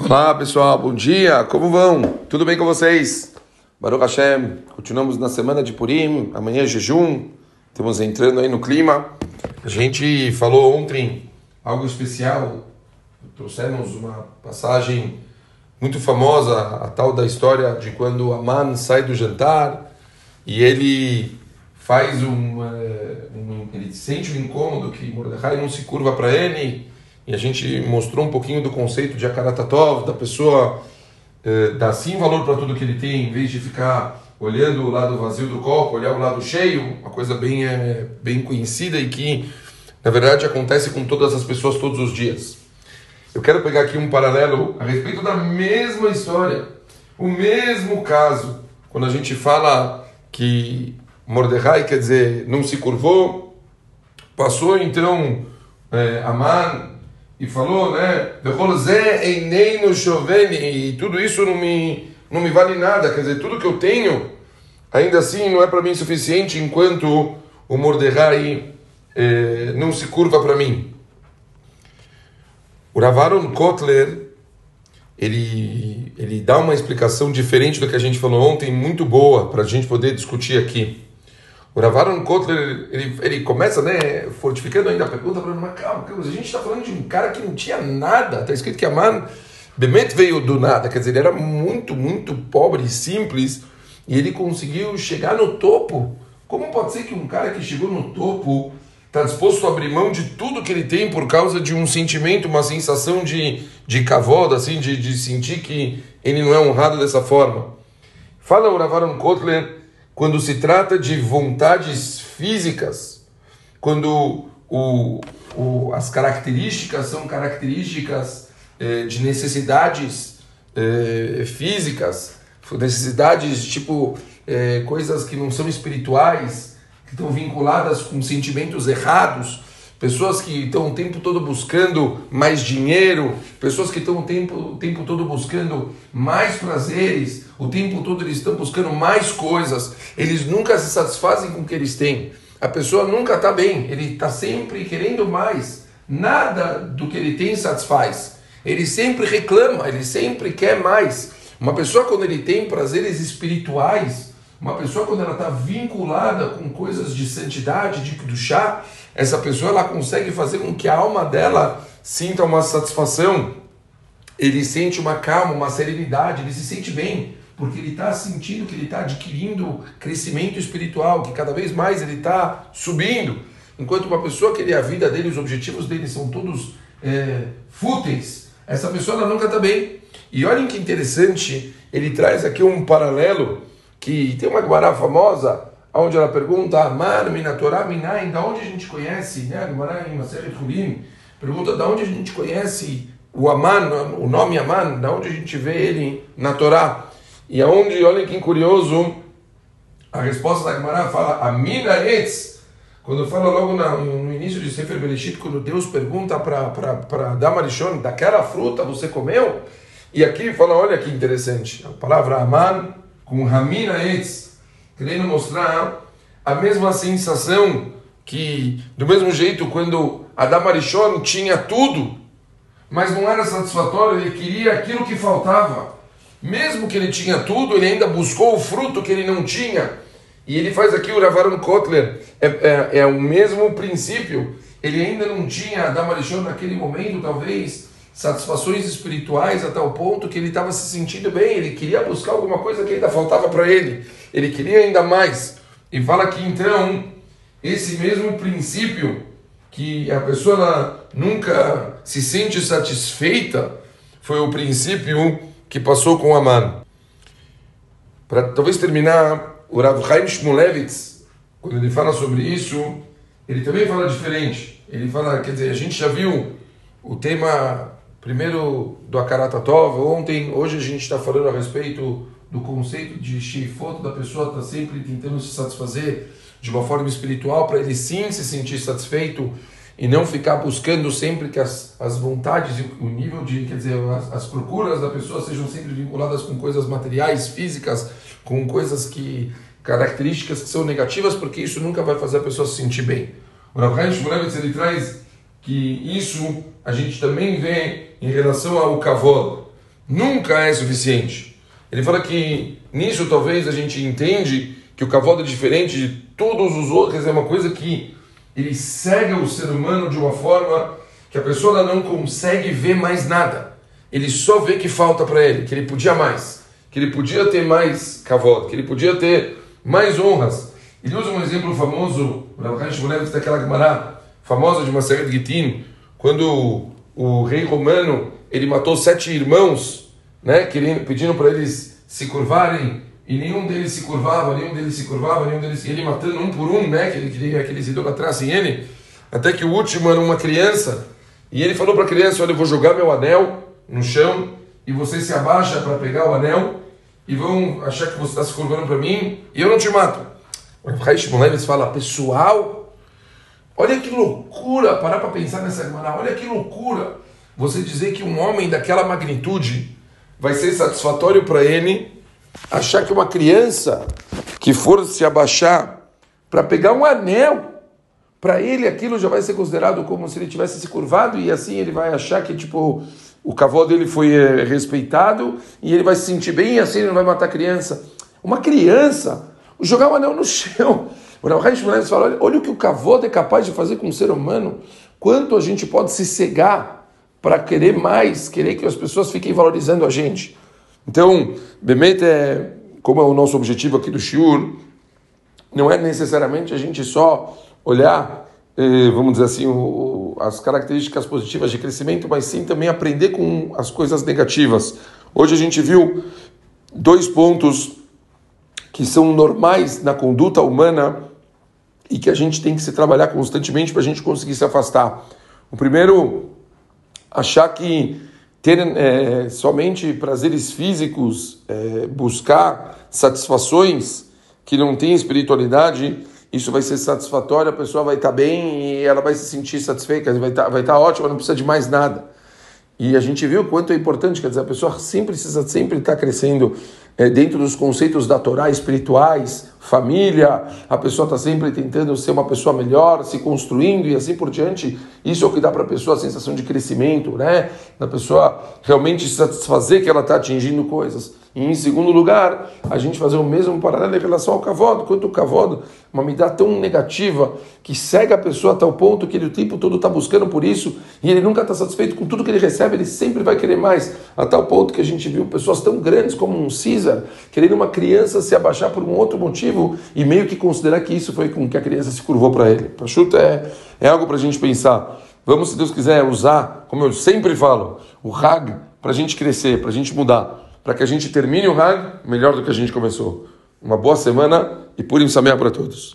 Olá pessoal, bom dia, como vão? Tudo bem com vocês? Baruch Hashem, continuamos na semana de Purim, amanhã é jejum, estamos entrando aí no clima. A gente falou ontem algo especial, trouxemos uma passagem muito famosa, a tal da história de quando Aman sai do jantar e ele faz um, eh, um ele sente um incômodo que Mordecai não se curva para ele e a gente mostrou um pouquinho do conceito de Akaratatov, da pessoa eh, dar sim valor para tudo que ele tem, em vez de ficar olhando o lado vazio do copo, olhar o lado cheio, uma coisa bem, é, bem conhecida e que, na verdade, acontece com todas as pessoas todos os dias. Eu quero pegar aqui um paralelo a respeito da mesma história, o mesmo caso, quando a gente fala que Mordecai, quer dizer, não se curvou, passou então é, Aman e falou, né? E tudo isso não me, não me vale nada. Quer dizer, tudo que eu tenho, ainda assim, não é para mim suficiente enquanto o Mordecai eh, não se curva para mim. O Ravaron Kotler, ele, ele dá uma explicação diferente do que a gente falou ontem, muito boa, para a gente poder discutir aqui. O Ravaron Kotler, ele, ele começa, né, fortificando ainda a pergunta, falando, mas calma, a gente está falando de um cara que não tinha nada, está escrito que Aman Bemet veio do nada, quer dizer, ele era muito, muito pobre e simples, e ele conseguiu chegar no topo. Como pode ser que um cara que chegou no topo está disposto a abrir mão de tudo que ele tem por causa de um sentimento, uma sensação de, de cavoda, assim, de, de sentir que ele não é honrado dessa forma? Fala o Ravaron Kotler quando se trata de vontades físicas, quando o, o, as características são características eh, de necessidades eh, físicas, necessidades tipo eh, coisas que não são espirituais, que estão vinculadas com sentimentos errados, pessoas que estão o tempo todo buscando mais dinheiro, pessoas que estão o tempo, o tempo todo buscando mais prazeres, o tempo todo eles estão buscando mais coisas, eles nunca se satisfazem com o que eles têm. A pessoa nunca está bem, ele está sempre querendo mais. Nada do que ele tem satisfaz. Ele sempre reclama, ele sempre quer mais. Uma pessoa, quando ele tem prazeres espirituais, uma pessoa, quando ela está vinculada com coisas de santidade, de, chá, essa pessoa ela consegue fazer com que a alma dela sinta uma satisfação, ele sente uma calma, uma serenidade, ele se sente bem, porque ele está sentindo que ele está adquirindo crescimento espiritual, que cada vez mais ele está subindo. Enquanto uma pessoa que a vida dele, os objetivos dele são todos é, fúteis, essa pessoa ela nunca está bem. E olhem que interessante, ele traz aqui um paralelo que tem uma Guará famosa, onde ela pergunta, Amar, Minatorá, Minaim, da onde a gente conhece, né? Guará em Maser Furim, pergunta da onde a gente conhece o Aman, o nome Aman, da onde a gente vê ele na Torá. E aonde, olha que curioso, a resposta da Gemara fala, Amina Etz, quando fala logo no início de Sefer Bereshit, quando Deus pergunta para Damarishon, daquela fruta você comeu? E aqui fala, olha que interessante, a palavra Aman com Hamina Etz, querendo mostrar a mesma sensação que, do mesmo jeito, quando Adam Arishon tinha tudo, mas não era satisfatório, ele queria aquilo que faltava. Mesmo que ele tinha tudo, ele ainda buscou o fruto que ele não tinha. E ele faz aqui o Ravaron Kotler, é, é, é, o mesmo princípio. Ele ainda não tinha, Adam Arishon, naquele momento, talvez, satisfações espirituais a tal ponto que ele estava se sentindo bem, ele queria buscar alguma coisa que ainda faltava para ele, ele queria ainda mais. E fala que então, esse mesmo princípio que a pessoa nunca se sente satisfeita foi o princípio que passou com Aman. Para talvez terminar, o Rav Chaim Shmulevitz, quando ele fala sobre isso, ele também fala diferente. Ele fala, quer dizer, a gente já viu o tema primeiro do Akaratatov, ontem, hoje a gente está falando a respeito do conceito de Shifot, da pessoa estar tá sempre tentando se satisfazer de uma forma espiritual, para ele sim se sentir satisfeito e não ficar buscando sempre que as, as vontades e o nível de, quer dizer, as, as procuras da pessoa sejam sempre vinculadas com coisas materiais, físicas, com coisas que, características que são negativas, porque isso nunca vai fazer a pessoa se sentir bem. O Rav Shmulevitz, ele traz que isso a gente também vê em relação ao kavod. nunca é suficiente. Ele fala que nisso talvez a gente entende que o cavalo é diferente de todos os outros, é uma coisa que ele cega o ser humano de uma forma que a pessoa não consegue ver mais nada. Ele só vê que falta para ele, que ele podia mais, que ele podia ter mais cavalo, que ele podia ter mais honras. Ele usa um exemplo famoso, daquela Gemara famosa de Maseret Gitin, quando o rei romano ele matou sete irmãos, né, querendo, pedindo para eles se curvarem e nenhum deles se curvava, nenhum deles se curvava, nenhum deles. Ele matando um por um, né? Que ele queria que eles idolatrassem ele. Até que o último era uma criança. E ele falou para a criança: Olha, eu vou jogar meu anel no chão e você se abaixa para pegar o anel e vão achar que você está se curvando para mim e eu não te mato. O Raish Moleves fala: Pessoal, olha que loucura parar para pensar nessa semana. Olha que loucura você dizer que um homem daquela magnitude vai ser satisfatório para ele achar que uma criança que for se abaixar para pegar um anel, para ele aquilo já vai ser considerado como se ele tivesse se curvado e assim ele vai achar que tipo o cavalo dele foi é, respeitado e ele vai se sentir bem e assim ele não vai matar criança. Uma criança jogar um anel no chão. O Rav fala, olha, olha o que o cavalo é capaz de fazer com um ser humano, quanto a gente pode se cegar para querer mais, querer que as pessoas fiquem valorizando a gente. Então, Bemet é, como é o nosso objetivo aqui do Shiur, não é necessariamente a gente só olhar, eh, vamos dizer assim, o, as características positivas de crescimento, mas sim também aprender com as coisas negativas. Hoje a gente viu dois pontos que são normais na conduta humana e que a gente tem que se trabalhar constantemente para a gente conseguir se afastar. O primeiro, achar que ter é, somente prazeres físicos, é, buscar satisfações que não têm espiritualidade, isso vai ser satisfatório, a pessoa vai estar bem e ela vai se sentir satisfeita, vai estar, vai estar ótima, não precisa de mais nada. E a gente viu o quanto é importante, quer dizer, a pessoa sempre precisa sempre estar crescendo é, dentro dos conceitos da Torá espirituais, família, a pessoa está sempre tentando ser uma pessoa melhor, se construindo e assim por diante. Isso é o que dá para a pessoa a sensação de crescimento, né? Da pessoa realmente satisfazer que ela está atingindo coisas. E em segundo lugar, a gente fazer o mesmo paralelo em relação ao cavodo, quanto o cavodo, uma medida tão negativa que cega a pessoa até o ponto que ele o tempo todo está buscando por isso e ele nunca está satisfeito com tudo que ele recebe, ele sempre vai querer mais, a tal ponto que a gente viu pessoas tão grandes como um César querendo uma criança se abaixar por um outro motivo e meio que considerar que isso foi com que a criança se curvou para ele. Pachuta é, é algo para a gente pensar. Vamos, se Deus quiser, usar, como eu sempre falo, o Hag para a gente crescer, para a gente mudar para que a gente termine o Hag melhor do que a gente começou. Uma boa semana e Purim Sameach para todos.